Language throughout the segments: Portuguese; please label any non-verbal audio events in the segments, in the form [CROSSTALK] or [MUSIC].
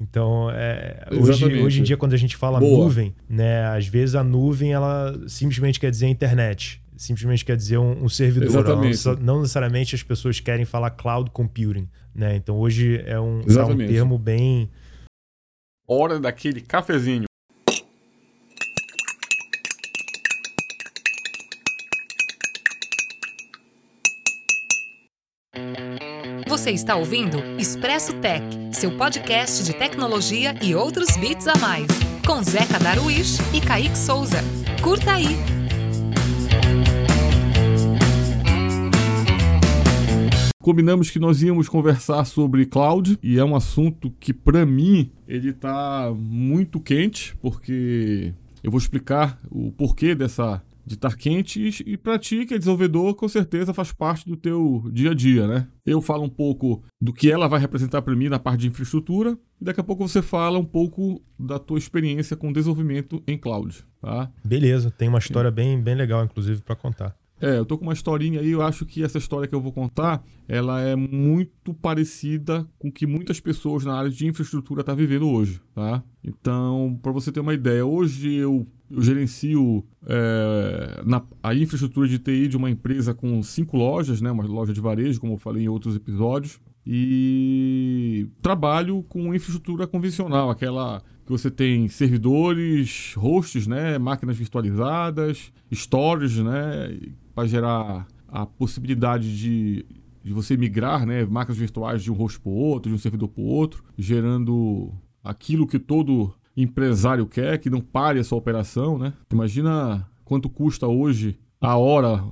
Então, é, hoje, hoje em dia, quando a gente fala Boa. nuvem, né, às vezes a nuvem ela simplesmente quer dizer internet. Simplesmente quer dizer um, um servidor. Não, não, necessariamente as pessoas querem falar cloud computing. Né? Então hoje é um, é um termo bem. Hora daquele cafezinho. Você está ouvindo Expresso Tech, seu podcast de tecnologia e outros bits a mais, com Zeca Darwish e Kaique Souza. Curta aí! Combinamos que nós íamos conversar sobre cloud e é um assunto que para mim ele está muito quente, porque eu vou explicar o porquê dessa de estar quente e para ti que é desenvolvedor com certeza faz parte do teu dia a dia, né? Eu falo um pouco do que ela vai representar para mim na parte de infraestrutura e daqui a pouco você fala um pouco da tua experiência com desenvolvimento em cloud, tá? Beleza, tem uma história bem, bem legal inclusive para contar. É, eu tô com uma historinha aí, eu acho que essa história que eu vou contar, ela é muito parecida com o que muitas pessoas na área de infraestrutura tá vivendo hoje, tá? Então, para você ter uma ideia, hoje eu, eu gerencio é, na, a infraestrutura de TI de uma empresa com cinco lojas, né? Uma loja de varejo, como eu falei em outros episódios, e trabalho com infraestrutura convencional, aquela que você tem servidores, hosts, né, máquinas virtualizadas, storage, né, para gerar a possibilidade de, de você migrar né, máquinas virtuais de um host para o outro, de um servidor para o outro, gerando aquilo que todo empresário quer, que não pare a sua operação. Né? Imagina quanto custa hoje a hora,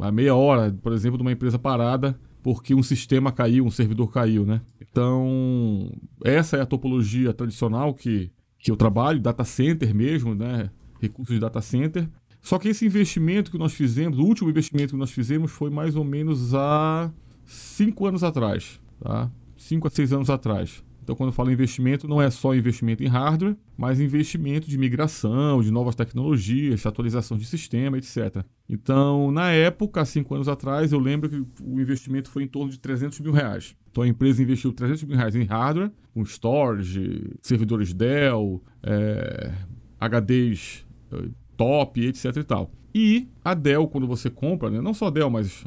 a meia hora, por exemplo, de uma empresa parada porque um sistema caiu, um servidor caiu, né? Então, essa é a topologia tradicional que, que eu trabalho, data center mesmo, né? Recursos de data center. Só que esse investimento que nós fizemos, o último investimento que nós fizemos foi mais ou menos há cinco anos atrás, tá? Cinco a seis anos atrás. Então, quando eu falo investimento, não é só investimento em hardware, mas investimento de migração, de novas tecnologias, atualização de sistema, etc. Então, na época, há cinco anos atrás, eu lembro que o investimento foi em torno de 300 mil reais. Então, a empresa investiu 300 mil reais em hardware, com storage, servidores Dell, é, HDs eh, top, etc e tal. E a Dell, quando você compra, né, não só a Dell, mas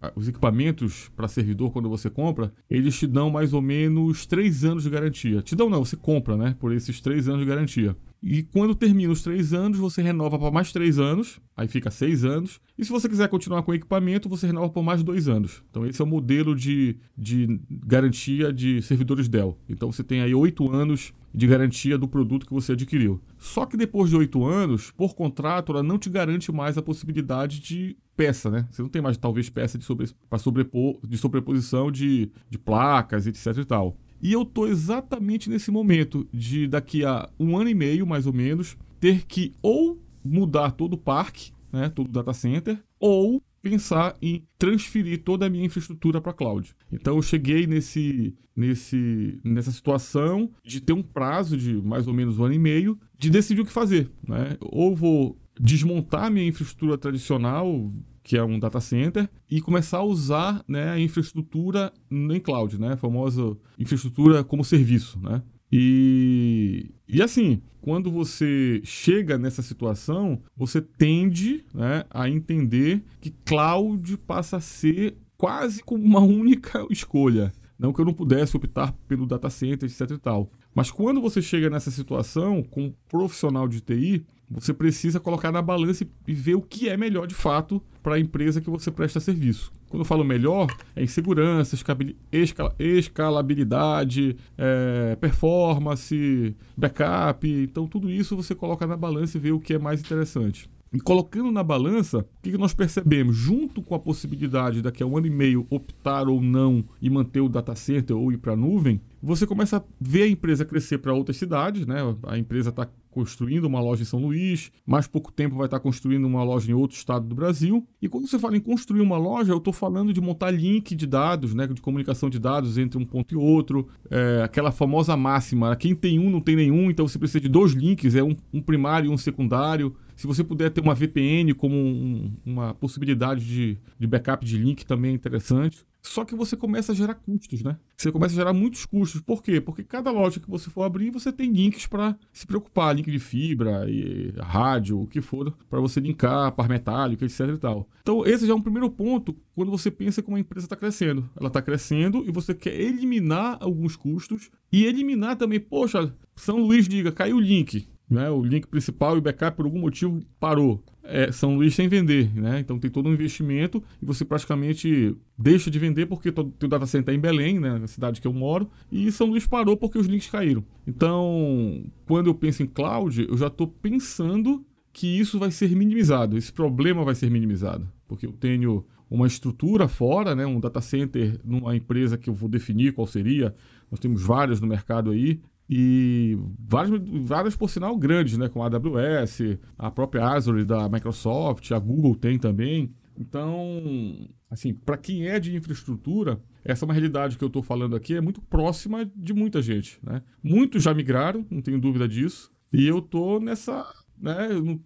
ah, os equipamentos para servidor, quando você compra, eles te dão mais ou menos três anos de garantia. Te dão não, você compra, né? Por esses três anos de garantia. E quando termina os três anos, você renova para mais três anos, aí fica seis anos. E se você quiser continuar com o equipamento, você renova por mais dois anos. Então, esse é o modelo de, de garantia de servidores Dell. Então, você tem aí oito anos de garantia do produto que você adquiriu. Só que depois de oito anos, por contrato, ela não te garante mais a possibilidade de peça, né? Você não tem mais, talvez, peça de, sobre, sobrepor, de sobreposição de, de placas, etc e tal. E eu tô exatamente nesse momento de daqui a um ano e meio, mais ou menos, ter que ou mudar todo o parque, né, todo o data center, ou pensar em transferir toda a minha infraestrutura para cloud. Então eu cheguei nesse, nesse, nessa situação de ter um prazo de mais ou menos um ano e meio de decidir o que fazer. Né? Ou vou desmontar minha infraestrutura tradicional, que é um data center, e começar a usar né, a infraestrutura em cloud, né? a famosa infraestrutura como serviço. Né? E, e assim, quando você chega nessa situação, você tende né, a entender que cloud passa a ser quase como uma única [LAUGHS] escolha. Não que eu não pudesse optar pelo data center, etc e tal. Mas quando você chega nessa situação, com um profissional de TI, você precisa colocar na balança e ver o que é melhor de fato para a empresa que você presta serviço. Quando eu falo melhor, é em segurança, escalabilidade, é, performance, backup. Então, tudo isso você coloca na balança e vê o que é mais interessante. E colocando na balança, o que, nós percebemos? Junto com a possibilidade daqui a um ano e meio optar ou não e manter o data center ou ir para a nuvem, você começa a ver a empresa crescer para outras cidades, né? A empresa está construindo uma loja em São Luís, mais pouco tempo vai estar construindo uma loja em outro estado do Brasil. E quando você fala em construir uma loja, eu estou falando de montar link de dados, né, de comunicação de dados entre um ponto e outro, é, aquela famosa máxima, quem tem um não tem nenhum, então você precisa de dois links, é um, um primário e um secundário. Se você puder ter uma VPN como um, uma possibilidade de, de backup de link também é interessante. Só que você começa a gerar custos, né? Você começa a gerar muitos custos. Por quê? Porque cada loja que você for abrir, você tem links para se preocupar, link de fibra, e rádio, o que for, para você linkar, par metálico, etc e tal. Então, esse já é um primeiro ponto quando você pensa como a empresa está crescendo. Ela está crescendo e você quer eliminar alguns custos e eliminar também, poxa, São Luís diga, caiu o link. Né? O link principal e o backup, por algum motivo, parou. É, São Luís sem vender, né? Então tem todo um investimento e você praticamente deixa de vender porque o teu data center é em Belém, né? Na cidade que eu moro, e São Luís parou porque os links caíram. Então, quando eu penso em cloud, eu já estou pensando que isso vai ser minimizado, esse problema vai ser minimizado, porque eu tenho uma estrutura fora, né, um data center numa empresa que eu vou definir qual seria. Nós temos várias no mercado aí, e várias, várias por sinal grandes, né? Como a AWS, a própria Azure da Microsoft, a Google tem também. Então, assim, para quem é de infraestrutura, essa é uma realidade que eu estou falando aqui, é muito próxima de muita gente, né? Muitos já migraram, não tenho dúvida disso, e eu tô nessa, né? Eu,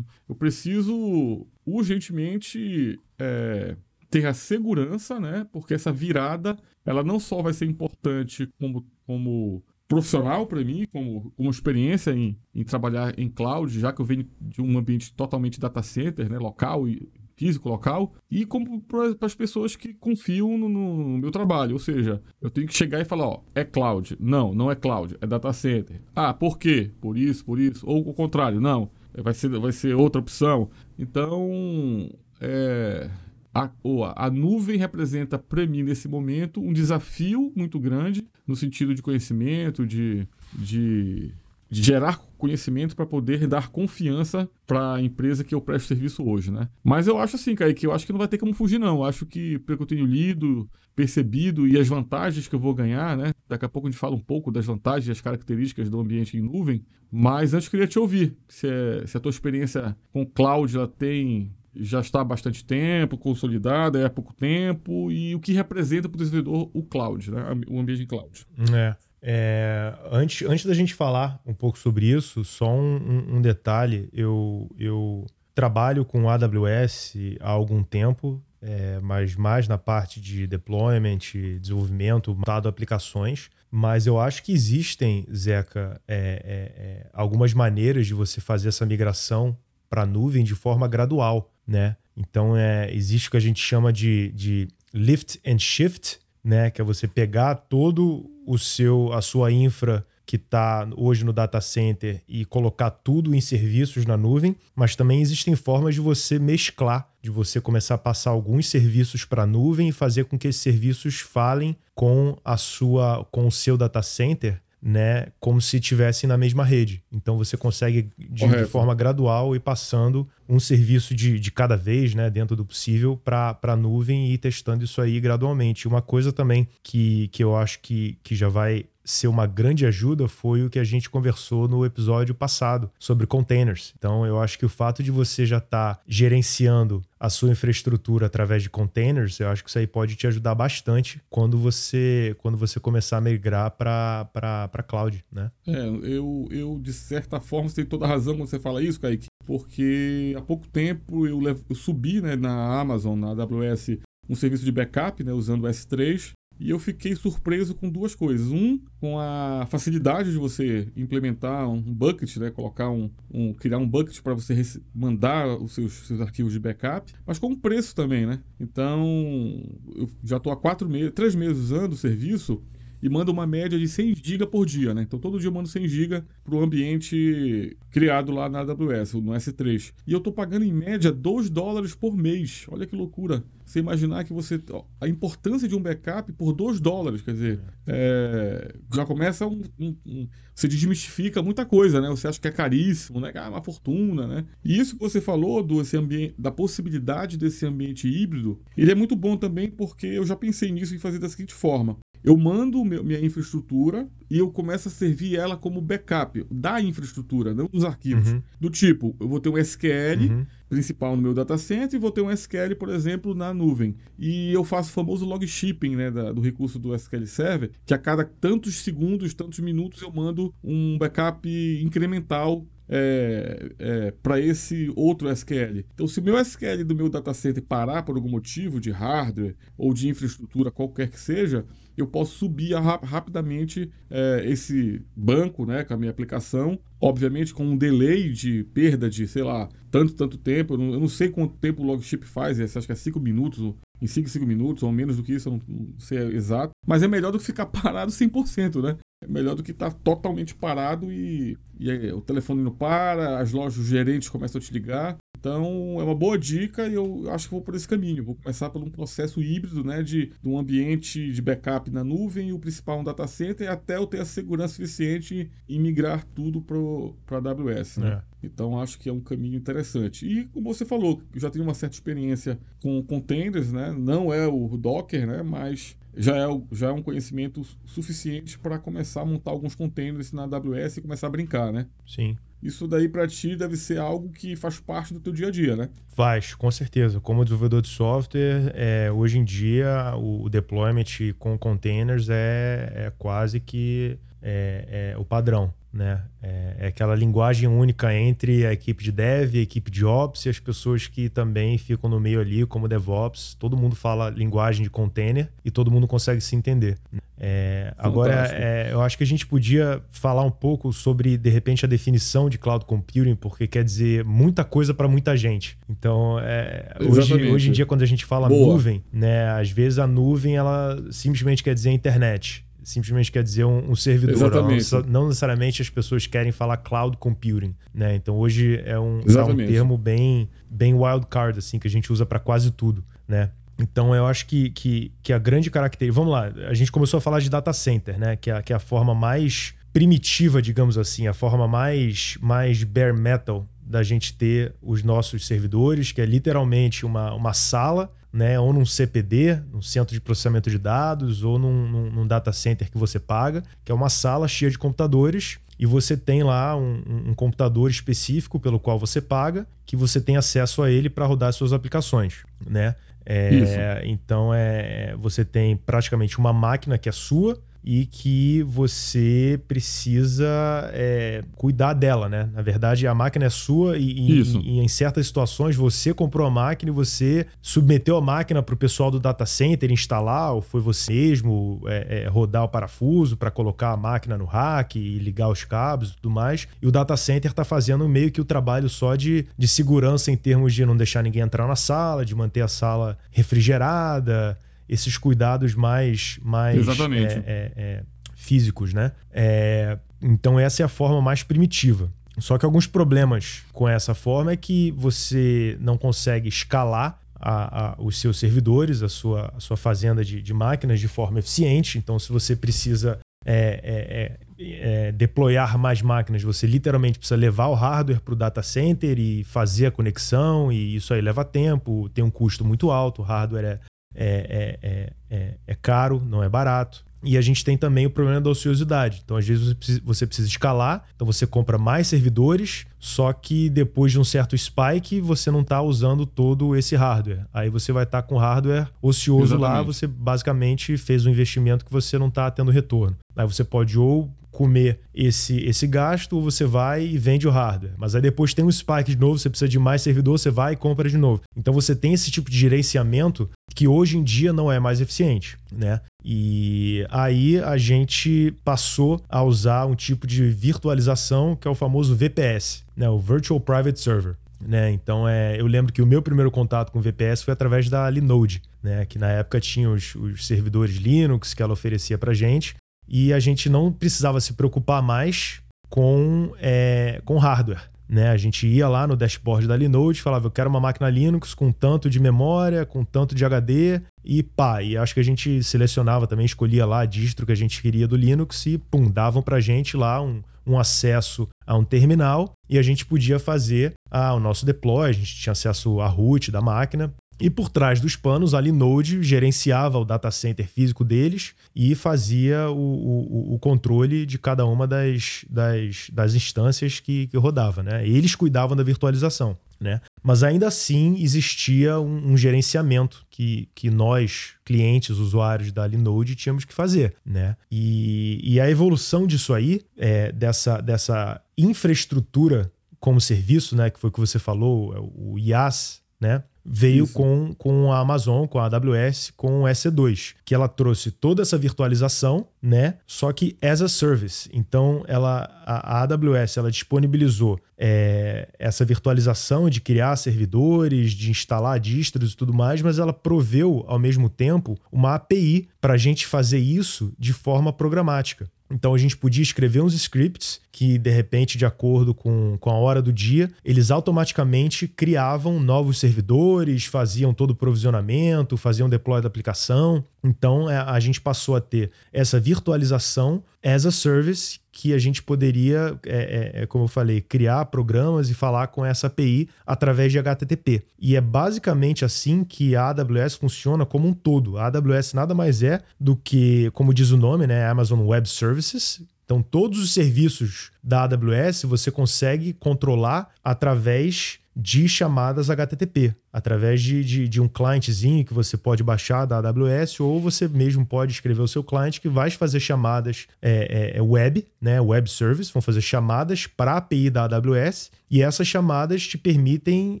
eu preciso urgentemente é, ter a segurança, né? Porque essa virada, ela não só vai ser importante como, como profissional para mim, como, como experiência em, em trabalhar em cloud, já que eu venho de um ambiente totalmente data center, né, local e físico local, e como para as pessoas que confiam no, no, meu trabalho. Ou seja, eu tenho que chegar e falar, ó, é cloud. Não, não é cloud, é data center. Ah, por quê? Por isso, por isso. Ou o contrário, não, vai ser, vai ser outra opção. Então, é, a, a nuvem representa para mim nesse momento um desafio muito grande no sentido de conhecimento, de, de, de gerar conhecimento para poder dar confiança para a empresa que eu presto serviço hoje, né? Mas eu acho assim, Kaique, eu acho que não vai ter como fugir não. Eu acho que pelo que eu tenho lido, percebido e as vantagens que eu vou ganhar, né? Daqui a pouco a gente fala um pouco das vantagens e as características do ambiente em nuvem, mas antes eu queria te ouvir, se, é, se a tua experiência com cloud ela tem já está há bastante tempo, consolidada, é há pouco tempo, e o que representa para o desenvolvedor o cloud, né? o ambiente cloud. É. É, antes, antes da gente falar um pouco sobre isso, só um, um detalhe: eu, eu trabalho com AWS há algum tempo, é, mas mais na parte de deployment, desenvolvimento, montado aplicações. Mas eu acho que existem, Zeca, é, é, é algumas maneiras de você fazer essa migração para a nuvem de forma gradual né? Então é, existe o que a gente chama de, de lift and shift, né? Que é você pegar todo o seu a sua infra que está hoje no data center e colocar tudo em serviços na nuvem, mas também existem formas de você mesclar, de você começar a passar alguns serviços para a nuvem e fazer com que esses serviços falem com a sua com o seu data center né, como se estivessem na mesma rede. Então você consegue, de, de, forma gradual, ir passando um serviço de, de cada vez, né, dentro do possível, para a nuvem e ir testando isso aí gradualmente. Uma coisa também que, que eu acho que, que já vai ser uma grande ajuda foi o que a gente conversou no episódio passado sobre containers. Então, eu acho que o fato de você já estar tá gerenciando a sua infraestrutura através de containers, eu acho que isso aí pode te ajudar bastante quando você quando você começar a migrar para cloud, né? É, eu, eu de certa forma, você tem toda razão quando você fala isso, Kaique, porque há pouco tempo eu, eu subi né, na Amazon, na AWS, um serviço de backup, né, usando o S3, e eu fiquei surpreso com duas coisas. Um, com a facilidade de você implementar um bucket, né? Colocar um, um criar um bucket para você mandar os seus, seus, arquivos de backup, mas com um preço também, né? Então, eu já estou há quatro meses, três meses usando o serviço e manda uma média de 100 GB por dia, né? Então todo dia eu mando 100 GB para o ambiente criado lá na AWS, no S3. E eu estou pagando em média 2 dólares por mês. Olha que loucura. Você imaginar que você. Ó, a importância de um backup por 2 dólares, quer dizer, é, já começa um, um, um, Você desmistifica muita coisa, né? Você acha que é caríssimo, né? Ah, é uma fortuna, né? E isso que você falou do esse ambiente, da possibilidade desse ambiente híbrido, ele é muito bom também porque eu já pensei nisso e fazer da seguinte forma. Eu mando minha infraestrutura e eu começo a servir ela como backup da infraestrutura, não dos arquivos. Uhum. Do tipo, eu vou ter um SQL uhum. principal no meu data center e vou ter um SQL, por exemplo, na nuvem. E eu faço o famoso log shipping né, da, do recurso do SQL Server, que a cada tantos segundos, tantos minutos eu mando um backup incremental é, é, para esse outro SQL. Então, se o meu SQL do meu data center parar por algum motivo de hardware ou de infraestrutura, qualquer que seja, eu posso subir rap rapidamente é, esse banco né, com a minha aplicação, obviamente com um delay de perda de, sei lá, tanto, tanto tempo. Eu não, eu não sei quanto tempo o Logship faz, acho que é 5 minutos, em 5, 5 minutos, ou menos do que isso, eu não, não sei exato. Mas é melhor do que ficar [LAUGHS] parado 100%, né? É melhor do que estar tá totalmente parado e, e aí, o telefone não para, as lojas, os gerentes começam a te ligar. Então é uma boa dica e eu acho que vou por esse caminho. Vou começar por um processo híbrido, né, de, de um ambiente de backup na nuvem e o principal um data center até eu ter a segurança suficiente em migrar tudo para a AWS, né? É. Então acho que é um caminho interessante. E como você falou, eu já tenho uma certa experiência com containers, né? Não é o Docker, né? Mas já é, já é um conhecimento suficiente para começar a montar alguns containers na AWS e começar a brincar, né? Sim. Isso daí para ti deve ser algo que faz parte do teu dia a dia, né? Faz, com certeza. Como desenvolvedor de software, é, hoje em dia o deployment com containers é, é quase que é, é o padrão. Né? É, é, aquela linguagem única entre a equipe de dev, a equipe de ops e as pessoas que também ficam no meio ali, como DevOps. Todo mundo fala linguagem de container e todo mundo consegue se entender. É, agora, é, eu acho que a gente podia falar um pouco sobre, de repente, a definição de cloud computing, porque quer dizer muita coisa para muita gente. Então, é, hoje, hoje em dia, quando a gente fala Boa. nuvem, né, às vezes a nuvem ela simplesmente quer dizer internet simplesmente quer dizer um, um servidor. Não, não, necessariamente as pessoas querem falar cloud computing, né? Então hoje é um, é um termo bem, bem wildcard, assim, que a gente usa para quase tudo, né? Então eu acho que, que, que a grande característica. Vamos lá, a gente começou a falar de data center, né? Que é, que é a forma mais primitiva, digamos assim, a forma mais, mais bare metal da gente ter os nossos servidores, que é literalmente uma, uma sala né, ou num CPD, num centro de processamento de dados, ou num, num, num, data center que você paga, que é uma sala cheia de computadores, e você tem lá um, um computador específico pelo qual você paga, que você tem acesso a ele para rodar suas aplicações, né? É, então é, você tem praticamente uma máquina que é sua, e que você precisa é, cuidar dela, né? Na verdade, a máquina é sua e, e, em certas situações você comprou a máquina e você submeteu a máquina para o pessoal do data center instalar, ou foi você mesmo é, é, rodar o parafuso para colocar a máquina no rack e ligar os cabos e tudo mais. E o data center está fazendo meio que o trabalho só de, de segurança em termos de não deixar ninguém entrar na sala, de manter a sala refrigerada esses cuidados mais, mais é, é, é, físicos, né? É, então essa é a forma mais primitiva. Só que alguns problemas com essa forma é que você não consegue escalar a, a, os seus servidores, a sua, a sua fazenda de, de máquinas de forma eficiente. Então, se você precisa é, é, é, deployar mais máquinas, você literalmente precisa levar o hardware para o data center e fazer a conexão, e isso aí leva tempo, tem um custo muito alto, o hardware é, é, é, é, é, caro, não é barato. E a gente tem também o problema da ociosidade. Então, às vezes, você precisa, você precisa, escalar, então você compra mais servidores, só que depois de um certo spike, você não está usando todo esse hardware. Aí você vai estar tá com hardware ocioso Exatamente. lá, você basicamente fez um investimento que você não está tendo retorno. Aí você pode ou comer esse, esse gasto, ou você vai e vende o hardware. Mas aí depois tem um spike de novo, você precisa de mais servidor, você vai e compra de novo. Então você tem esse tipo de gerenciamento que hoje em dia não é mais eficiente, né? E aí a gente passou a usar um tipo de virtualização que é o famoso VPS, né? O Virtual Private Server. Né? Então é, eu lembro que o meu primeiro contato com VPS foi através da Linode, né? que na época tinha os, os servidores Linux que ela oferecia para gente e a gente não precisava se preocupar mais com, é, com hardware. Né? A gente ia lá no dashboard da Linode, falava, eu quero uma máquina Linux com tanto de memória, com tanto de HD e pá. E acho que a gente selecionava também, escolhia lá a distro que a gente queria do Linux e pum, davam pra gente lá um, um acesso a um terminal e a gente podia fazer ah, o nosso deploy, a gente tinha acesso à root da máquina E por trás dos panos, a Linode gerenciava o data center físico deles e fazia o, o, o controle de cada uma das, das, das instâncias que, que rodava. Né? Eles cuidavam da virtualização. Né? Mas ainda assim existia um, um, gerenciamento que, que nós, clientes, usuários da Linode, tínhamos que fazer. Né? E, e a evolução disso aí, é, dessa, dessa infraestrutura como serviço, né, que foi o que você falou, é o IaaS, né? Veio com, com a Amazon, com a AWS, com o EC2, que ela trouxe toda essa virtualização, né? Só que as a service. Então, ela, a, a AWS ela disponibilizou é, essa virtualização de criar servidores, de instalar distros e tudo mais, mas ela proveu ao mesmo tempo uma API para a gente fazer isso de forma programática. Então a gente podia escrever uns scripts que, de repente, de acordo com, com a hora do dia, eles automaticamente criavam novos servidores, faziam todo o provisionamento, faziam deploy da aplicação. Então é, a gente passou a ter essa virtualização as a service que a gente poderia, é, é, é, como eu falei, criar programas e falar com essa API através de HTTP. E é basicamente assim que a AWS funciona como um todo. A AWS nada mais é do que, como diz o nome, né, Amazon Web Services, então, todos os serviços da AWS você consegue controlar através de chamadas HTTP através de, de, de, um clientzinho que você pode baixar da AWS ou você mesmo pode escrever o seu cliente que vai fazer chamadas é, é, é web, né, web service, vão fazer chamadas para a API da AWS e essas chamadas te permitem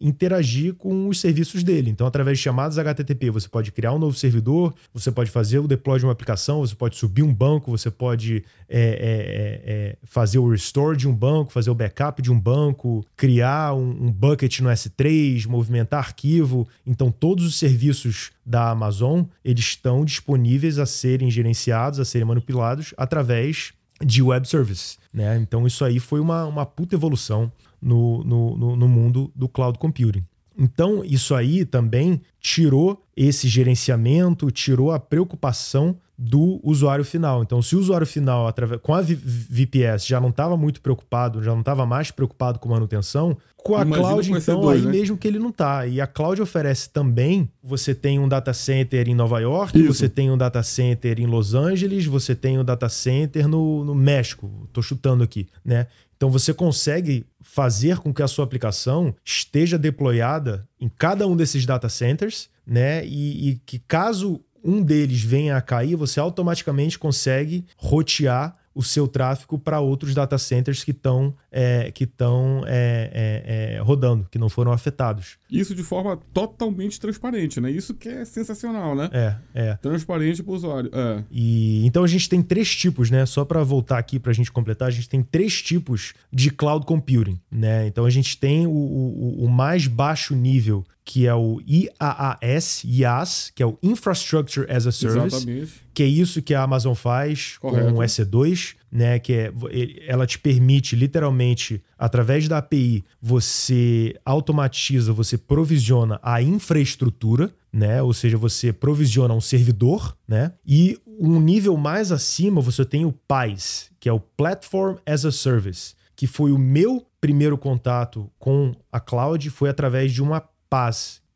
interagir com os serviços dele. Então, através de chamadas HTTP, você pode criar um novo servidor, você pode fazer o deploy de uma aplicação, você pode subir um banco, você pode é, é, é, fazer o restore de um banco, fazer o backup de um banco, criar um, um bucket no S3, movimentar arquivo. Então, todos os serviços da Amazon eles estão disponíveis a serem gerenciados, a serem manipulados através de web service. Né? Então, isso aí foi uma, uma puta evolução no, no, no mundo do cloud computing. Então, isso aí também tirou esse gerenciamento, tirou a preocupação do usuário final. Então, se o usuário final, com a VPS, já não estava muito preocupado, já não estava mais preocupado com manutenção, com a Imagina cloud, então, aí né? mesmo que ele não tá. E a cloud oferece também, você tem um data center em Nova York, Isso. você tem um data center em Los Angeles, você tem um data center no, no México, tô chutando aqui, né? Então você consegue fazer com que a sua aplicação esteja deployada em cada um desses data centers, né? E, e que caso um deles venha a cair, você automaticamente consegue rotear o seu tráfego para outros data centers que estão é, que estão é, é, é, rodando, que não foram afetados. Isso de forma totalmente transparente, né? Isso que é sensacional, né? É, é. Transparente para o usuário. É. E então a gente tem três tipos, né? Só para voltar aqui para a gente completar, a gente tem três tipos de cloud computing, né? Então a gente tem o, o, o mais baixo nível que é o IaaS, IaaS, que é o Infrastructure as a Service, Exatamente. que é isso que a Amazon faz Correto. com o EC2, né, que é, ela te permite literalmente através da API você automatiza, você provisiona a infraestrutura, né? Ou seja, você provisiona um servidor, né? E um nível mais acima você tem o PaaS, que é o Platform as a Service, que foi o meu primeiro contato com a cloud foi através de uma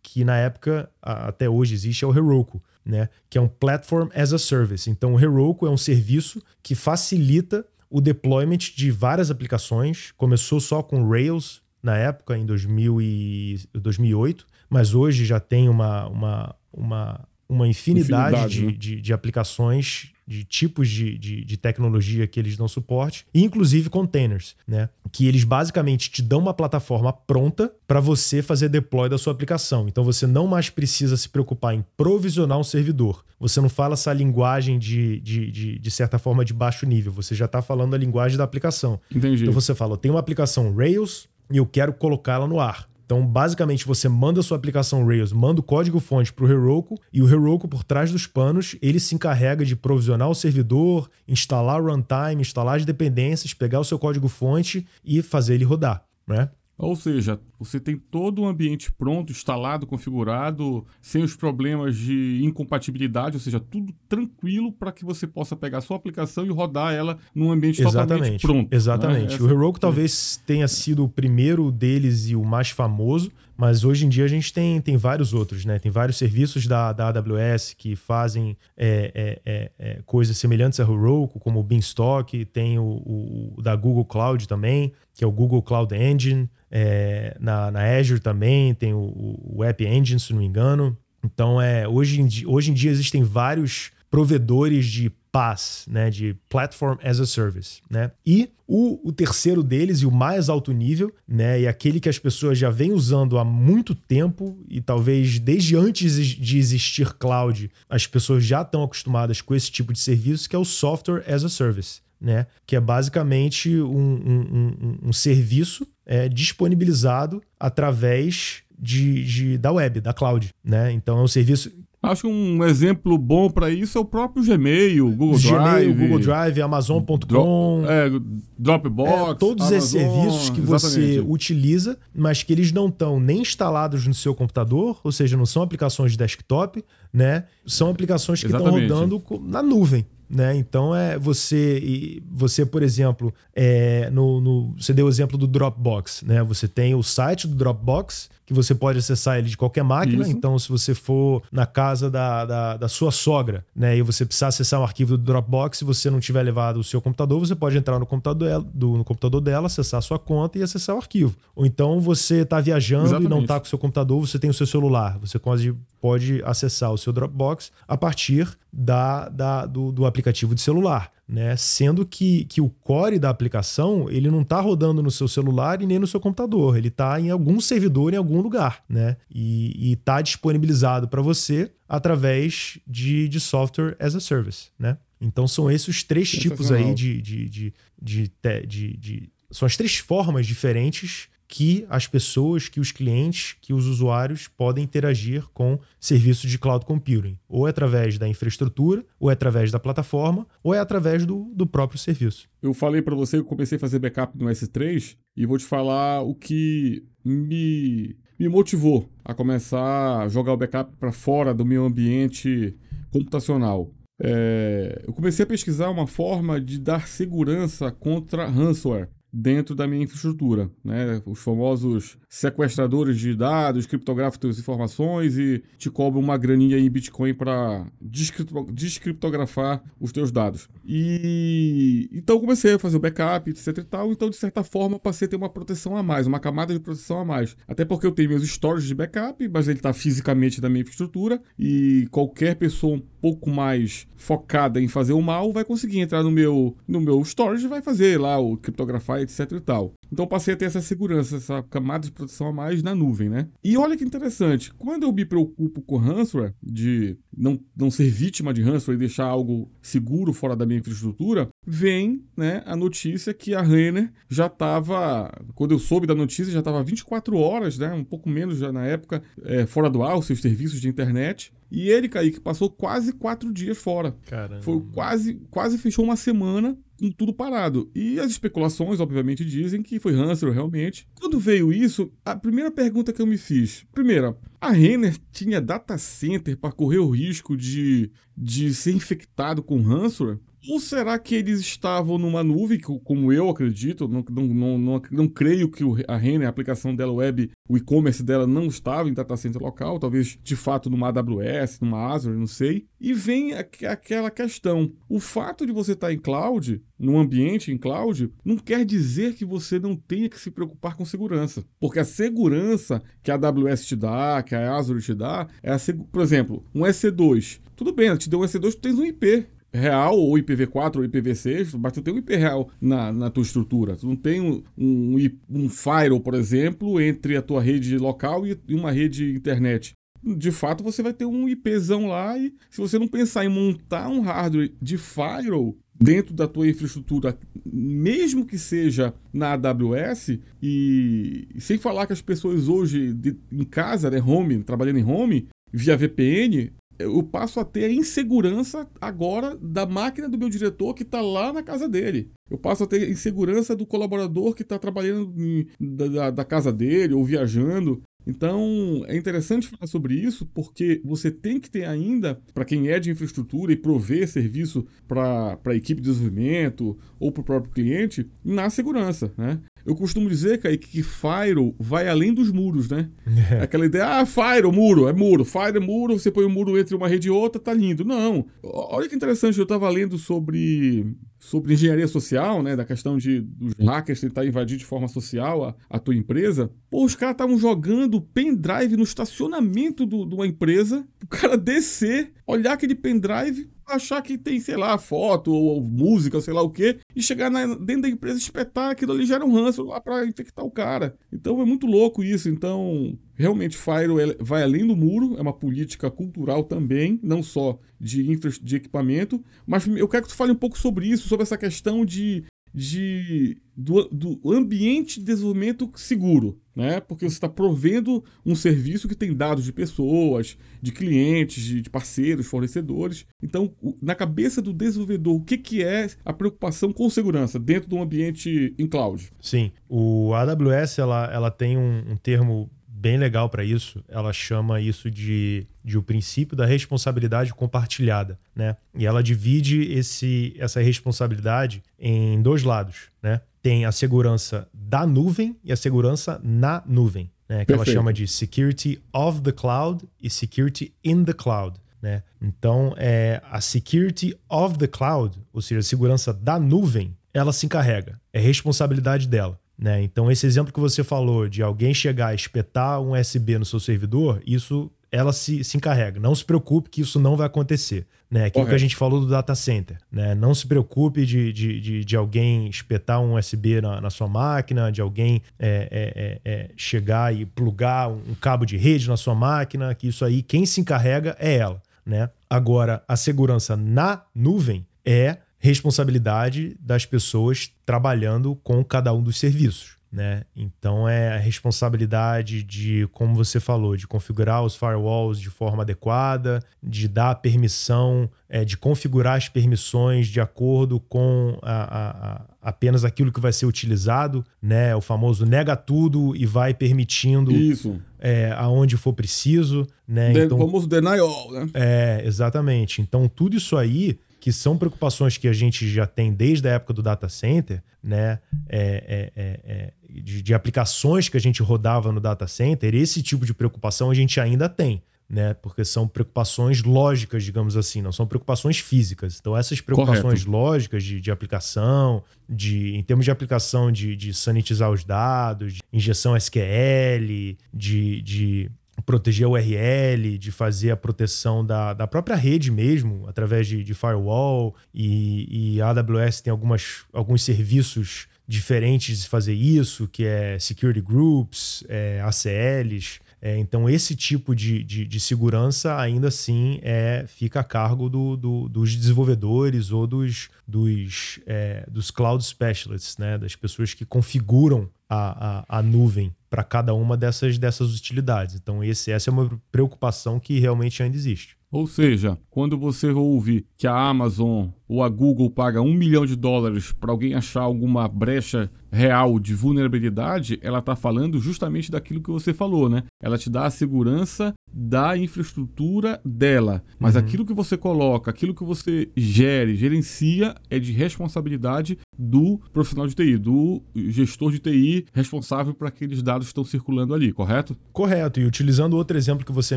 Que na época, até hoje existe, é o Heroku. Né, que é um Platform as a Service. Então, o Heroku é um serviço que facilita o deployment de várias aplicações. Começou só com Rails na época, em 2000 e 2008, mas hoje já tem uma, uma, uma, uma infinidade, infinidade de, né? de, de, aplicações de tipos de, de, de, tecnologia que eles dão suporte, inclusive containers, né? Que eles basicamente te dão uma plataforma pronta para você fazer deploy da sua aplicação. Então você não mais precisa se preocupar em provisionar um servidor. Você não fala essa linguagem de, de, de, de certa forma de baixo nível. Você já está falando a linguagem da aplicação. Entendi. Então você fala, eu tenho uma aplicação Rails e eu quero colocá-la no ar. Então, basicamente, você manda a sua aplicação Rails, manda o código-fonte para o Heroku e o Heroku, por trás dos panos, ele se encarrega de provisionar o servidor, instalar o runtime, instalar as dependências, pegar o seu código-fonte e fazer ele rodar, né? Ou seja, Você tem todo o ambiente pronto, instalado, configurado, sem os problemas de incompatibilidade, ou seja, tudo tranquilo para que você possa pegar a sua aplicação e rodar ela num ambiente Exatamente. totalmente pronto. Né? Exatamente. Né? O Heroku talvez tenha sido o primeiro deles e o mais famoso, mas hoje em dia a gente tem, tem vários outros, né? Tem vários serviços da, da AWS que fazem é, é, é, é, coisas semelhantes a Heroku, como o Beanstalk, tem o, o, o, da Google Cloud também, que é o Google Cloud Engine. É, na, na Azure também tem o, o App Engine, se não me engano. Então, é, hoje, em dia, hoje em dia existem vários provedores de PaaS, né, de Platform as a Service, né? E o, o, terceiro deles e o mais alto nível, né, e aquele que as pessoas já vêm usando há muito tempo e talvez desde antes de existir cloud, as pessoas já estão acostumadas com esse tipo de serviço, que é o Software as a Service. Né, que é basicamente um, um, um, um serviço é, disponibilizado através de, de, da web, da cloud. Né? Então é um serviço Acho um exemplo bom para isso é o próprio Gmail, Google Gmail, Drive. Google Drive, Amazon.com. Dro é, Dropbox. É, todos Amazon, esses serviços que você utiliza, mas que eles não estão nem instalados no seu computador, ou seja, não são aplicações de desktop, né? São aplicações que estão rodando na nuvem. Né? Então é você você por exemplo é, no, no, você deu o exemplo do Dropbox né você tem o site do Dropbox que você pode acessar ele de qualquer máquina. Isso. Então, se você for na casa da, da, da, sua sogra, né, e você precisar acessar um arquivo do Dropbox, se você não tiver levado o seu computador, você pode entrar no computador, do, no computador dela, acessar a sua conta e acessar o arquivo. Ou então você está viajando Exatamente. e não está com o seu computador, você tem o seu celular. Você pode, pode acessar o seu Dropbox a partir da, da, do, do aplicativo de celular né? Sendo que, que o core da aplicação ele não está rodando no seu celular e nem no seu computador, ele está em algum servidor em algum lugar, né? E está disponibilizado para você através de, de software as a service, né? Então são esses os três tipos aí de, de, de, de, de, de são as três formas diferentes que as pessoas, que os clientes, que os usuários podem interagir com serviços de cloud computing, ou é através da infraestrutura, ou é através da plataforma, ou é através do, do próprio serviço. Eu falei para você que eu comecei a fazer backup no S3 e vou te falar o que me, me motivou a começar a jogar o backup para fora do meu ambiente computacional. É, eu comecei a pesquisar uma forma de dar segurança contra ransomware dentro da minha infraestrutura, né? Os famosos sequestradores de dados, criptografam suas informações e te cobram uma graninha em Bitcoin para descriptografar os teus dados. E então comecei a fazer o backup, etc e tal, então de certa forma passei a ter uma proteção a mais, uma camada de proteção a mais. Até porque eu tenho meus storages de backup, mas ele está fisicamente na minha infraestrutura e qualquer pessoa um pouco mais focada em fazer o mal vai conseguir entrar no meu no meu storage e vai fazer lá o criptografar etc e tal. Então passei a ter essa segurança, essa camada de proteção a mais na nuvem, né? E olha que interessante, quando eu me preocupo com ransomware, de não, não ser vítima de ransomware e deixar algo seguro fora da minha infraestrutura, vem né, a notícia que a Renner já estava, quando eu soube da notícia, já estava 24 horas, né, um pouco menos já na época, é, fora do ar, os seus serviços de internet. E ele, Kaique, passou quase quatro dias fora. Caramba. Foi quase, quase fechou uma semana com tudo parado. E as especulações, obviamente, dizem que foi Hansel realmente. Quando veio isso, a primeira pergunta que eu me fiz: primeira, a Renner tinha data center para correr o risco de, de ser infectado com ransomware? Ou será que eles estavam numa nuvem, como eu acredito? Não, não, não, não, creio que a Renner, a aplicação dela web, o e-commerce dela não estava em data center local, talvez de fato numa AWS, numa Azure, não sei. E vem aquela questão: o fato de você estar em cloud, num ambiente em cloud, não quer dizer que você não tenha que se preocupar com segurança. Porque a segurança que a AWS te dá, que a Azure te dá, é a, por exemplo, um EC2. Tudo bem, ela te deu um EC2, tu tens um IP real, ou IPv4 ou IPv6, mas tu tem um IP real na, na tua estrutura. Tu não tem um, um, um firewall, por exemplo, entre a tua rede local e uma rede internet. De fato, você vai ter um IPzão lá e se você não pensar em montar um hardware de firewall dentro da tua infraestrutura, mesmo que seja na AWS, e, sem falar que as pessoas hoje de, em casa, né, home, trabalhando em home, via VPN, eu passo a ter a insegurança agora da máquina do meu diretor que está lá na casa dele. Eu passo a ter insegurança do colaborador que está trabalhando em, da, da, casa dele ou viajando. Então, é interessante falar sobre isso porque você tem que ter ainda, para quem é de infraestrutura e prover serviço para a equipe de desenvolvimento ou para o próprio cliente, na segurança. Né? Eu costumo dizer, Kaique, que Fire vai além dos muros, né? É. Aquela ideia, ah, Fire, muro, é muro. Fire é muro, você põe o um muro entre uma rede e outra, tá lindo. Não. Olha que interessante, eu estava lendo sobre sobre engenharia social, né, da questão de dos hackers tentar invadir de forma social a, a tua empresa. Pô, os caras estavam jogando pendrive no estacionamento do, de uma empresa, o cara descer, olhar aquele pendrive, achar que tem, sei lá, foto ou, música, sei lá o quê, e chegar na, dentro da empresa espetar aquilo ali gera um ranço lá pra infectar o cara. Então é muito louco isso. Então, realmente, Fire vai além do muro, é uma política cultural também, não só de, infra, de equipamento, mas eu quero que tu fale um pouco sobre isso, sobre essa questão de de, do, do ambiente de desenvolvimento seguro, né? Porque você está provendo um serviço que tem dados de pessoas, de clientes, de, de parceiros, fornecedores. Então, na cabeça do desenvolvedor, o que, que é a preocupação com segurança dentro de um ambiente em cloud? Sim, o AWS ela, ela tem um, um termo bem legal para isso. Ela chama isso de, de o princípio da responsabilidade compartilhada, né? E ela divide esse, essa responsabilidade em dois lados, né? Tem a segurança da nuvem e a segurança na nuvem, né? Que Perfeito. ela chama de security of the cloud e security in the cloud. Né? Então, é, a security of the cloud, ou seja, a segurança da nuvem, ela se encarrega, é responsabilidade dela. Né? Então, esse exemplo que você falou de alguém chegar e espetar um USB no seu servidor, isso ela se, se encarrega. Não se preocupe que isso não vai acontecer. Né? Aquilo Correto. que a gente falou do data center. Né? Não se preocupe de, de, de, de alguém espetar um USB na, na, sua máquina, de alguém é, é, é, é chegar e plugar um cabo de rede na sua máquina, que isso aí, quem se encarrega é ela. Né? Agora, a segurança na nuvem é responsabilidade das pessoas trabalhando com cada um dos serviços. Né? Então é a responsabilidade de, como você falou, de configurar os firewalls de forma adequada, de dar permissão, é, de configurar as permissões de acordo com a, a, a, apenas aquilo que vai ser utilizado, né? O famoso nega tudo e vai permitindo Isso. É, aonde for preciso, né? então, o famoso denial, né? É, exatamente. Então tudo isso aí que são preocupações que a gente já tem desde a época do data center, né? É, é, é, é, de, de, aplicações que a gente rodava no data center, esse tipo de preocupação a gente ainda tem. Né? Porque são preocupações lógicas, digamos assim, não são preocupações físicas. Então, essas preocupações Correto. lógicas de, de aplicação, de, em termos de aplicação de, de sanitizar os dados, de injeção SQL, de, de proteger a URL, de fazer a proteção da, da própria rede mesmo, através de, de firewall, e, e, a AWS tem algumas, alguns serviços diferentes de fazer isso, que é Security Groups, é, ACLs. É, então, esse tipo de, de, de, segurança ainda assim é, fica a cargo do, do, dos desenvolvedores ou dos, dos, é, dos cloud specialists, né? das pessoas que configuram a, a, a nuvem para cada uma dessas, dessas utilidades. Então, esse, essa é uma preocupação que realmente ainda existe. Ou seja, quando você ouve que a Amazon ou a Google paga um milhão de dólares para alguém achar alguma brecha real de vulnerabilidade, ela está falando justamente daquilo que você falou, né? Ela te dá a segurança da infraestrutura dela. Mas uhum. aquilo que você coloca, aquilo que você gere, gerencia, é de responsabilidade do profissional de TI, do gestor de TI responsável por aqueles dados que estão circulando ali, correto? Correto. E utilizando outro exemplo que você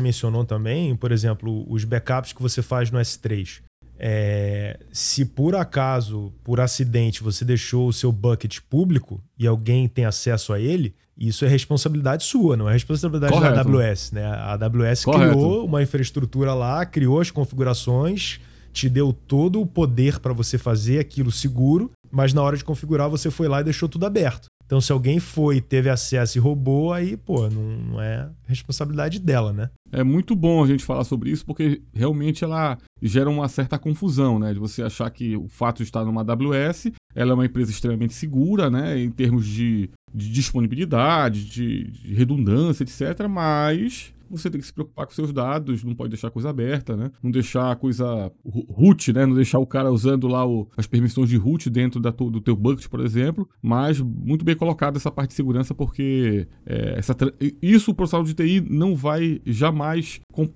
mencionou também, por exemplo, os backups que você faz no S3. É, se por acaso, por acidente, você deixou o seu bucket público e alguém tem acesso a ele, isso é responsabilidade sua, não é responsabilidade Correto. da AWS. Né? A AWS Correto. criou uma infraestrutura lá, criou as configurações, te deu todo o poder para você fazer aquilo seguro, mas na hora de configurar você foi lá e deixou tudo aberto. Então, se alguém foi, teve acesso e roubou, aí, pô, não, não é responsabilidade dela, né? É muito bom a gente falar sobre isso, porque realmente ela gera uma certa confusão, né? De você achar que o fato estar numa AWS, ela é uma empresa extremamente segura, né? Em termos de, de disponibilidade, de, de redundância, etc. Mas você tem que se preocupar com seus dados, não pode deixar coisa aberta, né? Não deixar a coisa root, né? Não deixar o cara usando lá o, as permissões de root dentro da, do teu bucket, por exemplo. Mas muito bem colocado essa parte de segurança, porque é, essa, isso o profissional de TI não vai jamais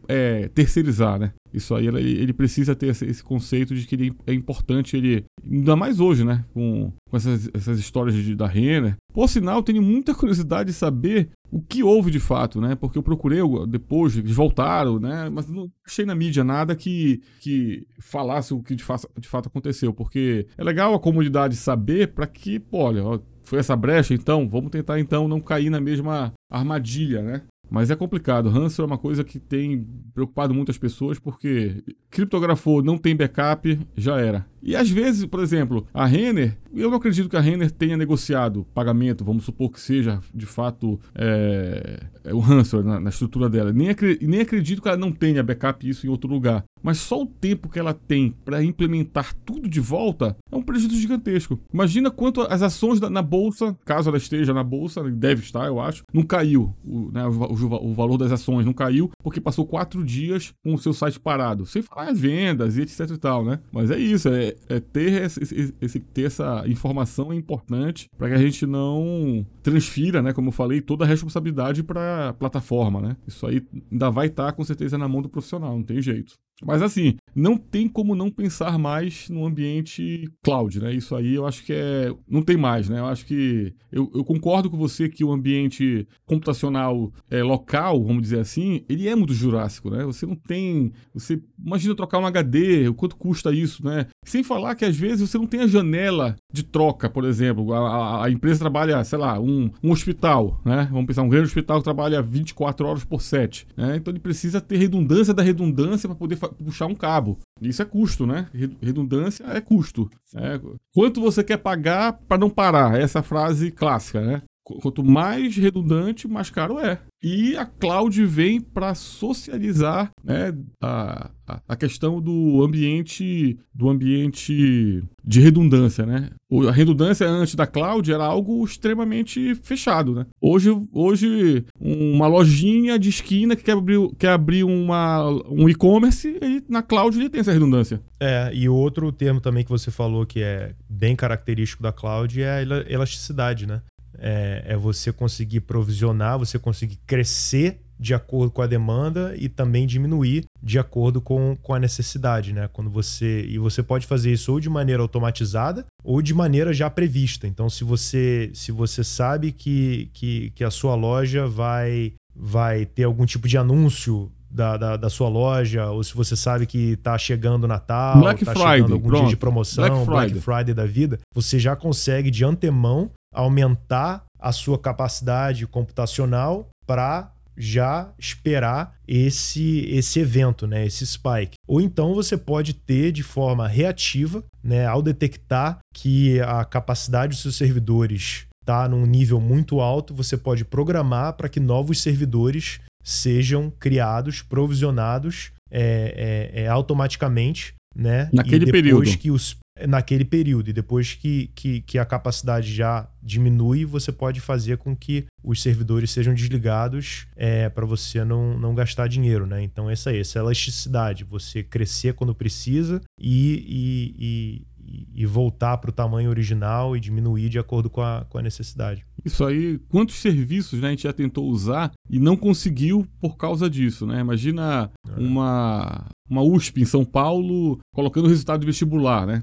é, terceirizar, né? Isso aí ele, ele precisa ter esse, esse, conceito de que ele é importante, ele. Ainda mais hoje, né? Com, com essas, essas histórias de, da Renner. Por sinal, tenho muita curiosidade de saber o que houve de fato, né? Porque eu procurei depois, eles voltaram, né? Mas não achei na mídia nada que, que falasse o que de, fato, de fato aconteceu. Porque é legal a comunidade saber para que, pô, olha, foi essa brecha, então vamos tentar então não cair na mesma armadilha, né? Mas é complicado. Ransomware é uma coisa que tem preocupado muitas pessoas porque criptografou, não tem backup, já era. E às vezes, por exemplo, a Renner, eu não acredito que a Renner tenha negociado pagamento, vamos supor que seja de fato é, é o ransomware na, na, estrutura dela. Nem, nem acredito que ela não tenha backup isso em outro lugar. Mas só o tempo que ela tem para implementar tudo de volta é um prejuízo gigantesco. Imagina quanto as ações da, na bolsa, caso ela esteja na bolsa, deve estar, eu acho, não caiu. O, né, o, o valor das ações não caiu porque passou quatro dias com o seu site parado. Sem falar as vendas e etc e tal, né? Mas é isso, é é, ter, esse, esse, ter essa informação é importante para que a gente não transfira, né, como eu falei, toda a responsabilidade para a plataforma, né? Isso aí ainda vai estar tá, com certeza na mão do profissional, não tem jeito. Mas assim, não tem como não pensar mais no ambiente cloud, né? Isso aí eu acho que é. Não tem mais, né? Eu acho que. Eu, eu concordo com você que o ambiente computacional é, local, vamos dizer assim, ele é muito jurássico, né? Você não tem. Você imagina trocar um HD, o quanto custa isso, né? Sem falar que às vezes você não tem a janela de troca, por exemplo. A, a, a empresa trabalha, sei lá, um, um hospital, né? Vamos pensar, um grande hospital que trabalha 24 horas por 7. Né? Então ele precisa ter redundância da redundância para poder puxar um cabo. Isso é custo, né? Redundância é custo. É, quanto você quer pagar para não parar? Essa frase clássica, né? Quanto mais redundante, mais caro é. E a cloud vem para socializar né, a, a questão do ambiente do ambiente de redundância, né? A redundância antes da cloud era algo extremamente fechado, né? Hoje, hoje uma lojinha de esquina que quer abrir, quer abrir uma, um e-commerce, na cloud ele tem essa redundância. É, e outro termo também que você falou que é bem característico da cloud é a elasticidade, né? É, é você conseguir provisionar, você conseguir crescer de acordo com a demanda e também diminuir de acordo com, com a necessidade, né? Quando você e você pode fazer isso ou de maneira automatizada ou de maneira já prevista. Então, se você se você sabe que, que, que a sua loja vai vai ter algum tipo de anúncio da, da, da, sua loja, ou se você sabe que está chegando Natal, Black tá Friday, chegando algum pronto. dia de promoção, Black Friday. Black Friday da vida, você já consegue de antemão aumentar a sua capacidade computacional para já esperar esse esse evento, né, esse spike. Ou então você pode ter de forma reativa, né, ao detectar que a capacidade dos seus servidores está num nível muito alto, você pode programar para que novos servidores sejam criados, provisionados é, é, é, automaticamente, né? Naquele período. que os naquele período. E depois que, que, que, a capacidade já diminui, você pode fazer com que os servidores sejam desligados é, para você não, não gastar dinheiro. Né? Então, essa é essa elasticidade. Você crescer quando precisa e, e, e, e voltar para o tamanho original e diminuir de acordo com a, com a necessidade. Isso aí, quantos serviços né, a gente já tentou usar e não conseguiu por causa disso, né? Imagina é. uma, uma USP em São Paulo colocando o resultado de vestibular, né?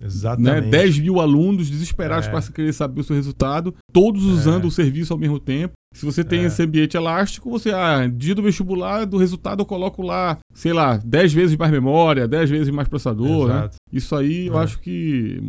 Exatamente. Né, 10 mil alunos desesperados é. para querer saber o seu resultado, todos usando é. o serviço ao mesmo tempo. Se você tem é. esse ambiente elástico, você, ah, dia do vestibular, do resultado eu coloco lá, sei lá, 10 vezes mais memória, 10 vezes mais processador, né? Isso aí eu é. acho que.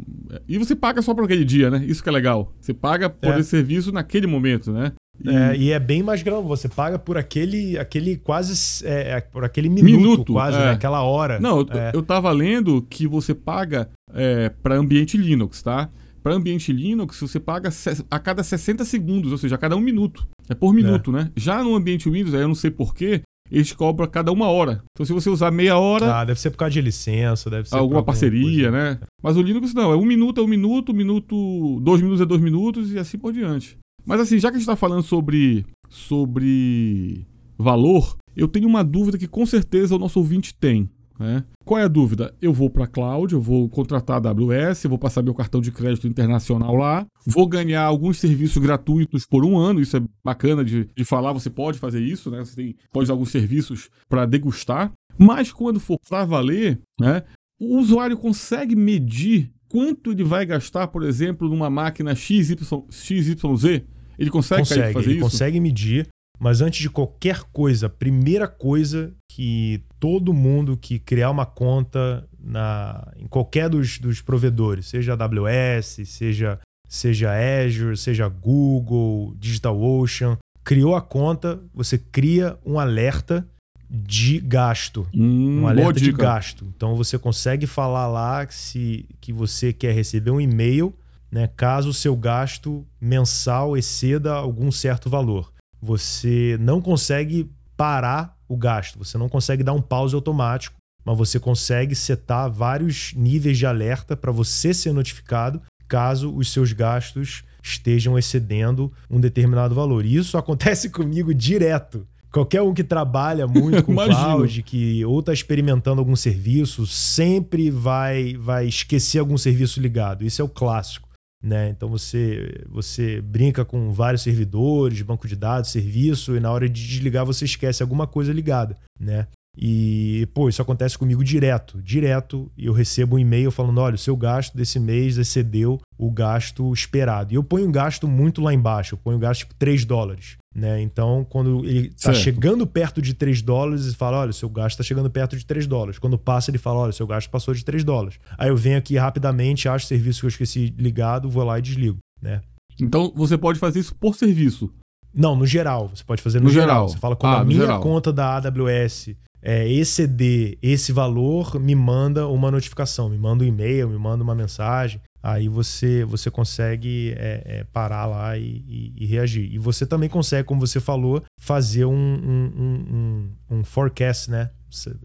E você paga só por aquele dia, né? Isso que é legal. Você paga por é. esse serviço naquele momento, né? E... É, e é bem mais grande. Você paga por aquele, aquele quase. É, é, por aquele minuto, minuto quase, é. né? Aquela hora. Não, eu, é. eu tava lendo que você paga é, para ambiente Linux, tá? Para ambiente Linux, você paga a cada 60 segundos, ou seja, a cada um minuto. É por minuto, é. né? Já no ambiente Windows, aí eu não sei porquê, eles cobram cada uma hora. Então, se você usar meia hora. Ah, deve ser por causa de licença, deve ser. Alguma parceria, coisa. né? Mas o Linux não, é um minuto é um minuto, um minuto, dois minutos é dois minutos e assim por diante. Mas assim, já que a gente está falando sobre, sobre valor, eu tenho uma dúvida que com certeza o nosso ouvinte tem. Né? Qual é a dúvida? Eu vou para a cloud, eu vou contratar a AWS, vou passar meu cartão de crédito internacional lá, vou ganhar alguns serviços gratuitos por um ano, isso é bacana de, de falar, você pode fazer isso, né? Você tem, pode usar alguns serviços para degustar, mas quando for para valer, né, o usuário consegue medir quanto ele vai gastar, por exemplo, numa máquina XY, XYZ? Ele consegue, consegue fazer ele isso? Consegue medir. Mas antes de qualquer coisa, a primeira coisa que todo mundo que criar uma conta na, em qualquer dos, dos provedores, seja AWS, seja, seja Azure, seja Google, DigitalOcean, criou a conta, você cria um alerta de gasto. Hum, um alerta de gasto. Então você consegue falar lá que, se, que você quer receber um e-mail né, caso o seu gasto mensal exceda algum certo valor você não consegue parar o gasto, você não consegue dar um pause automático, mas você consegue setar vários níveis de alerta para você ser notificado caso os seus gastos estejam excedendo um determinado valor. E isso [LAUGHS] acontece comigo direto. Qualquer um que trabalha muito com [LAUGHS] cloud, que ou está experimentando algum serviço, sempre vai, vai esquecer algum serviço ligado. Isso é o clássico. Né? Então você, você brinca com vários servidores, banco de dados, serviço, e na hora de desligar você esquece alguma coisa ligada. Né? E, pô, isso acontece comigo direto, direto. E eu recebo um e-mail falando: olha, o seu gasto desse mês excedeu o gasto esperado. E eu ponho um gasto muito lá embaixo, eu ponho um gasto tipo 3 dólares. Né? Então, quando ele está chegando perto de 3 dólares, ele fala: olha, o seu gasto está chegando perto de 3 dólares. Quando passa, ele fala: olha, o seu gasto passou de 3 dólares. Aí eu venho aqui rapidamente, acho o serviço que eu esqueci ligado, vou lá e desligo. Né? Então você pode fazer isso por serviço. Não, no geral. Você pode fazer no, no geral. geral. Você fala, quando ah, a minha geral. conta da AWS é, exceder esse valor, me manda uma notificação, me manda um e-mail, me manda uma mensagem. Aí você, você consegue é, é, parar lá e, e, e, reagir. E você também consegue, como você falou, fazer um, um, um, um forecast, né?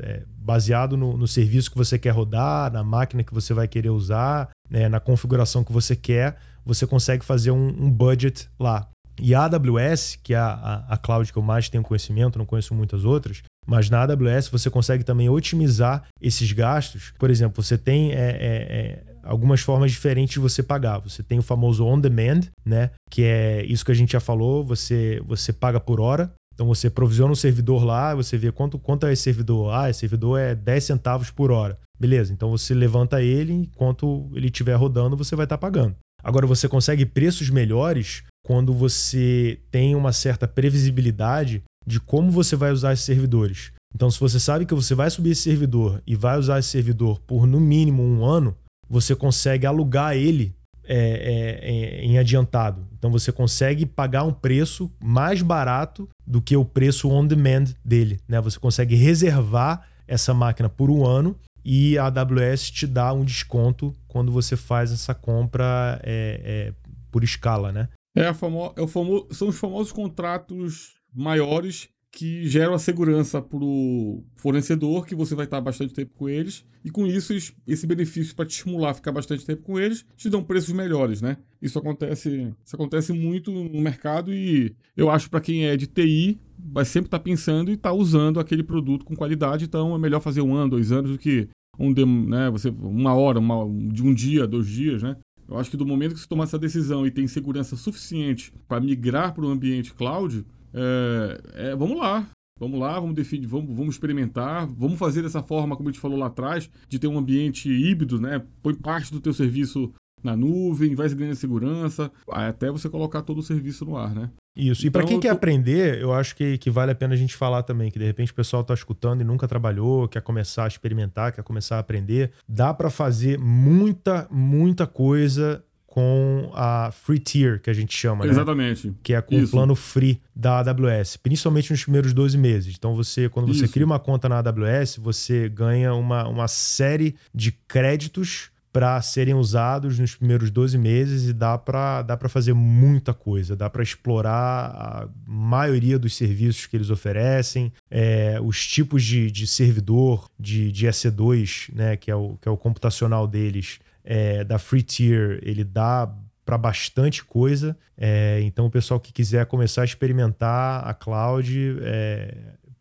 É, baseado no, no, serviço que você quer rodar, na máquina que você vai querer usar, né? na configuração que você quer, você consegue fazer um, budget lá. E a AWS, que é a, a, a cloud que eu mais tenho conhecimento, não conheço muitas outras, mas na AWS você consegue também otimizar esses gastos. Por exemplo, você tem é, é, é, algumas formas diferentes de você pagar. Você tem o famoso on demand, né? Que é isso que a gente já falou. Você, você paga por hora. Então você provisiona um servidor lá, você vê quanto, quanto é esse servidor. Ah, esse servidor é 10 centavos por hora. Beleza, então você levanta ele, enquanto ele estiver rodando, você vai estar tá pagando. Agora você consegue preços melhores quando você tem uma certa previsibilidade de como você vai usar esses servidores. Então, se você sabe que você vai subir esse servidor e vai usar esse servidor por no mínimo um ano, você consegue alugar ele é, é, é, em adiantado. Então, você consegue pagar um preço mais barato do que o preço on demand dele. Né? Você consegue reservar essa máquina por um ano e a AWS te dá um desconto quando você faz essa compra é, é, por escala, né? É, famo é famo são os famosos contratos maiores que geram a segurança para o fornecedor, que você vai estar bastante tempo com eles, e com isso, esse benefício para te estimular a ficar bastante tempo com eles, te dão preços melhores, né? Isso acontece, isso acontece muito no mercado e eu acho para quem é de TI, vai sempre estar pensando e estar tá usando aquele produto com qualidade, então é melhor fazer um ano, dois anos do que um, né, você, uma hora, uma, de um dia, dois dias, né? Eu acho que do momento que você tomar essa decisão e tem segurança suficiente para migrar para o ambiente cloud, é, é, vamos lá. Vamos lá, vamos definir, vamos, vamos experimentar, vamos fazer dessa forma, como a gente falou lá atrás, de ter um ambiente híbrido, né? Põe parte do teu serviço na nuvem, vai ganhando segurança, até você colocar todo o serviço no ar, né? Isso. E para então, quem tô... quer aprender, eu acho que, que vale a pena a gente falar também, que de repente o pessoal está escutando e nunca trabalhou, quer começar a experimentar, quer começar a aprender. Dá para fazer muita, muita coisa com a free tier, que a gente chama, né? Exatamente. Que é com Isso. o plano free da AWS, principalmente nos primeiros 12 meses. Então, você, quando você Isso. cria uma conta na AWS, você ganha uma, uma série de créditos para serem usados nos primeiros 12 meses e dá para dá fazer muita coisa, dá para explorar a maioria dos serviços que eles oferecem, é, os tipos de, de servidor de, de EC2, né, que, é o, que é o computacional deles, é, da Free Tier, ele dá para bastante coisa. É, então, o pessoal que quiser começar a experimentar a cloud, é,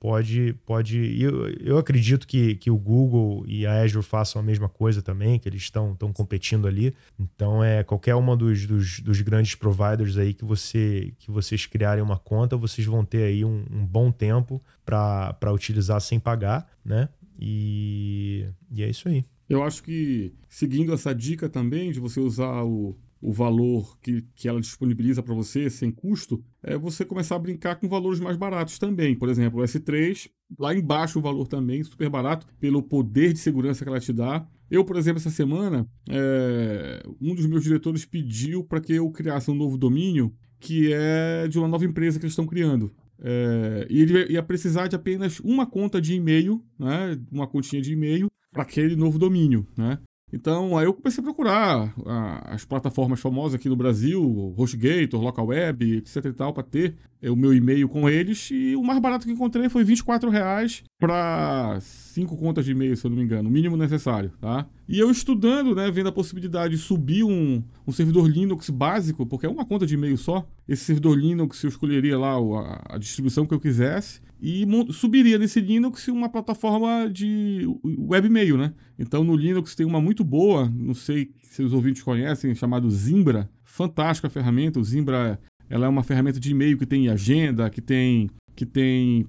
pode. pode eu, eu acredito que, que o Google e a Azure façam a mesma coisa também, que eles estão competindo ali. Então, é qualquer uma dos, dos, dos, grandes providers aí que, você, que vocês criarem uma conta, vocês vão ter aí um, um bom tempo para utilizar sem pagar, né? E, e é isso aí. Eu acho que, seguindo essa dica também de você usar o, o valor que, que ela disponibiliza para você sem custo, é você começar a brincar com valores mais baratos também. Por exemplo, o S3, lá embaixo o valor também, super barato, pelo poder de segurança que ela te dá. Eu, por exemplo, essa semana, é, um dos meus diretores pediu para que eu criasse um novo domínio que é de uma nova empresa que eles estão criando. É, e ele ia precisar de apenas uma conta de e-mail, né, uma continha de e-mail, para aquele novo domínio. Né? Então, aí eu comecei a procurar a, as plataformas famosas aqui no Brasil, HostGator, LocalWeb, etc e tal, para ter é, o meu e-mail com eles. E o mais barato que encontrei foi 24 reais para cinco contas de e-mail, se eu não me engano, o mínimo necessário, tá? E eu estudando, né, vendo a possibilidade de subir um, um servidor Linux básico, porque é uma conta de e-mail só. Esse servidor Linux eu escolheria lá a, a distribuição que eu quisesse e subiria nesse Linux uma plataforma de webmail, né? Então no Linux tem uma muito boa, não sei se os ouvintes conhecem, chamado Zimbra. Fantástica ferramenta. O Zimbra ela é uma ferramenta de e-mail que tem agenda, que tem que tem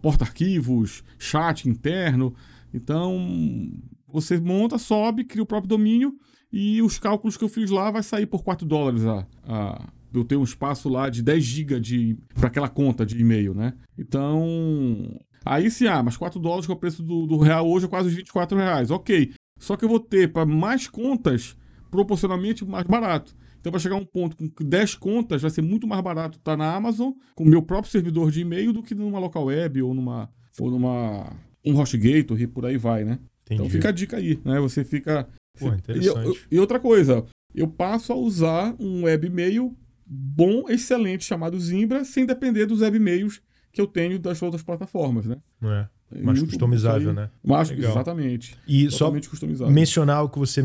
porta-arquivos, chat interno. Então você monta, sobe, cria o próprio domínio e os cálculos que eu fiz lá vai sair por 4 dólares a, a eu tenho um espaço lá de 10 GB de para aquela conta de e-mail, né? Então, aí sim, ah, mas 4 dólares que é o preço do, do real hoje é quase 24 reais. Ok. Só que eu vou ter para mais contas proporcionalmente mais barato. Então vai chegar um ponto com 10 contas, vai ser muito mais barato estar tá na Amazon com o meu próprio servidor de e-mail do que numa local web ou numa ou numa um HostGator e por aí vai, né? Entendi. Então fica a dica aí, né? Você fica Pô, interessante. E, e outra coisa, eu passo a usar um webmail bom, excelente, chamado Zimbra, sem depender dos webmails que eu tenho das outras plataformas, né? É. Mais Muito, customizável, né? Exatamente. E só mencionar o que você é,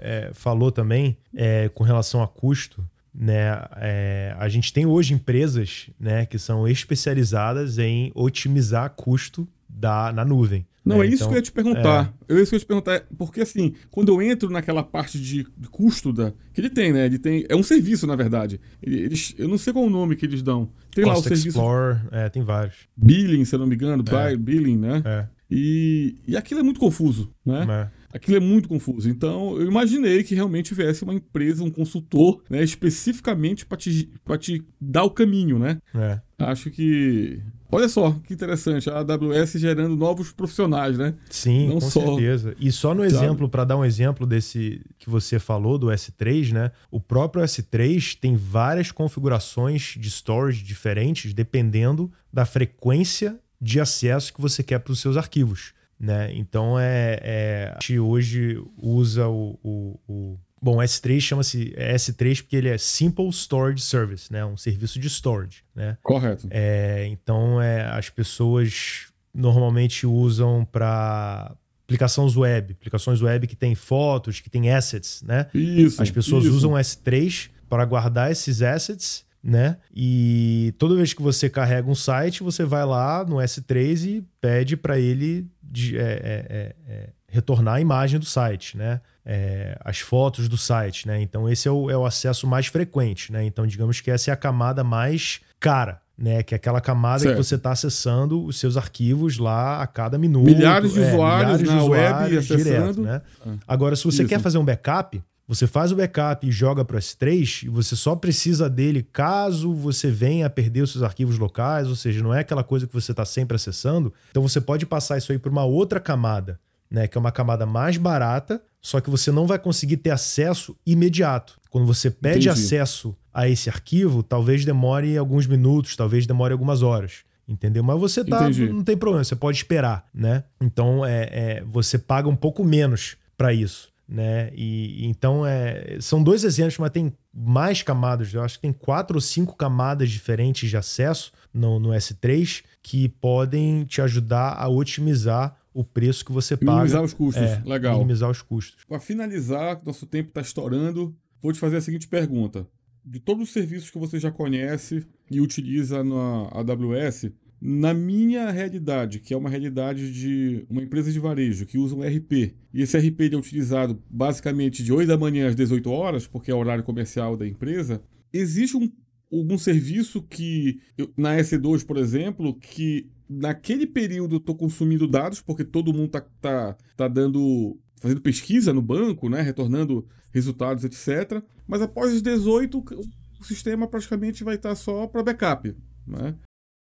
é, falou também é, com relação a custo. Né, é, a gente tem hoje empresas né, que são especializadas em otimizar custo da, na nuvem. Não, é, é isso então, que eu ia te perguntar. É. Eu, isso que eu ia te perguntar. Porque, assim, quando eu entro naquela parte de, de, custo da, que ele tem, né? Ele tem. É um serviço, na verdade. Eles, eu não sei qual o nome que eles dão. Tem Cost lá o serviço. Explorer, é, tem vários. Billing, se eu não me engano. É. Billing, né? É. E, e aquilo é muito confuso, né? É. Aquilo é muito confuso. Então, eu imaginei que realmente tivesse uma empresa, um consultor, né, especificamente para te, te dar o caminho, né? É. Acho que Olha só que interessante, a AWS gerando novos profissionais, né? Sim, Não com só... certeza. E só no exemplo, para dar um exemplo desse que você falou do S3, né? O próprio S3 tem várias configurações de storage diferentes dependendo da frequência de acesso que você quer para os seus arquivos. Né? Então é, é, a gente hoje usa o, o, o Bom, S3 chama-se S3 porque ele é Simple Storage Service, né? Um serviço de storage, né? Correto. É, então, é, as pessoas normalmente usam para aplicações web, aplicações web que tem fotos, que tem assets, né? Isso. As pessoas isso. usam S3 para guardar esses assets, né? E toda vez que você carrega um site, você vai lá no S3 e pede para ele de, é, é, é, é retornar a imagem do site, né? É, as fotos do site, né? Então esse é o, é o acesso mais frequente, né? Então digamos que essa é a camada mais cara, né? Que é aquela camada certo. que você está acessando os seus arquivos lá a cada minuto. Milhares de é, usuários milhares na de usuários web acessando. Direto, né? Ah, Agora, se você Isso. quer fazer um backup, você faz o backup e joga para o S3 e você só precisa dele caso você venha a perder os seus arquivos locais, ou seja, não é aquela coisa que você está sempre acessando. Então você pode passar isso aí para uma outra camada né? Que é uma camada mais barata, só que você não vai conseguir ter acesso imediato. Quando você pede Entendi. acesso a esse arquivo, talvez demore alguns minutos, talvez demore algumas horas. Entendeu? Mas você tá, não tem problema, você pode esperar, né? Então é, é você paga um pouco menos para isso. né? E, então é, são dois exemplos, mas tem mais camadas. Eu acho que tem quatro ou cinco camadas diferentes de acesso no, no S3 que podem te ajudar a otimizar o preço que você paga. Minimizar os custos. É, Legal. Minimizar os custos. Para finalizar, nosso tempo está estourando. Vou te fazer a seguinte pergunta: de todos os serviços que você já conhece e utiliza na AWS, na minha realidade, que é uma realidade de uma empresa de varejo que usa um RP, e esse RP é utilizado basicamente de 8 da manhã às 18 horas, porque é o horário comercial da empresa, existe um, algum serviço que, na S2, por exemplo, que naquele período eu estou consumindo dados, porque todo mundo está tá, tá dando fazendo pesquisa no banco, né, retornando resultados, etc. Mas após os 18, o sistema praticamente vai estar só para backup, né?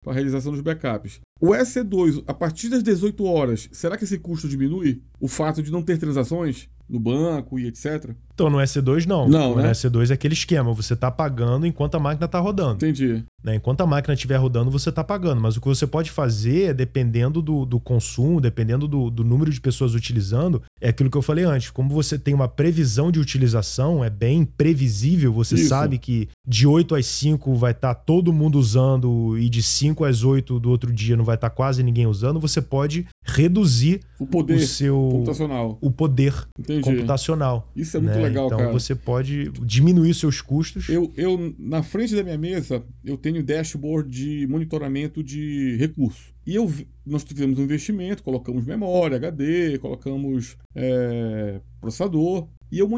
para realização dos backups. O EC2, a partir das 18 horas, será que esse custo diminui? O fato de não ter transações no banco e etc? Então, no S2 não. Não, no né? S2 é aquele esquema, você está pagando enquanto a máquina está rodando. Entendi. Né? Enquanto a máquina estiver rodando, você está pagando. Mas o que você pode fazer, dependendo do, do consumo, dependendo do, do, número de pessoas utilizando, é aquilo que eu falei antes. Como você tem uma previsão de utilização, é bem previsível, você Isso. sabe que de 8 às 5 vai estar tá todo mundo usando e de 5 às 8 do outro dia não vai estar tá quase ninguém usando, você pode reduzir o poder o seu computacional. O poder Entendi. computacional. Isso é muito né? legal, então, cara. você pode diminuir seus custos. Eu, eu, na frente da minha mesa, eu tenho dashboard de monitoramento de recursos. E eu, nós tivemos um investimento, colocamos memória, HD, colocamos é, processador. E eu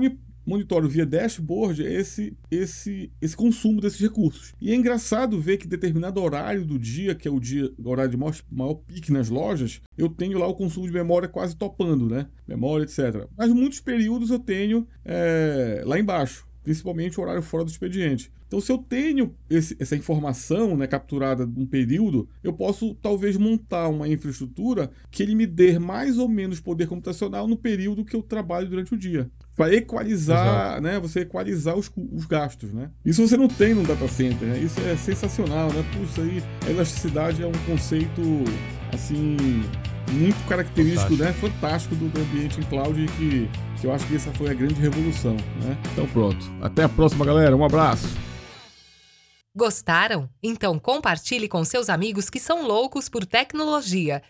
monitoro via dashboard esse, esse, esse consumo desses recursos. E é engraçado ver que determinado horário do dia, que é o dia o horário de maior, maior pique nas lojas, eu tenho lá o consumo de memória quase topando, né? Memória, etc. Mas muitos períodos eu tenho é, lá embaixo, principalmente o horário fora do expediente. Então, se eu tenho esse, essa informação né, capturada num período, eu posso talvez montar uma infraestrutura que ele me dê mais ou menos poder computacional no período que eu trabalho durante o dia para equalizar, né? Você equalizar os, os gastos, né? Isso você não tem no data center, né? Isso é sensacional, né? Puxa, aí a elasticidade é um conceito assim muito característico, Fantástico. né? Fantástico do, do, ambiente em cloud que, que eu acho que essa foi a grande revolução, né? Então pronto. Até a próxima, galera. Um abraço. Gostaram? Então compartilhe com seus amigos que são loucos por tecnologia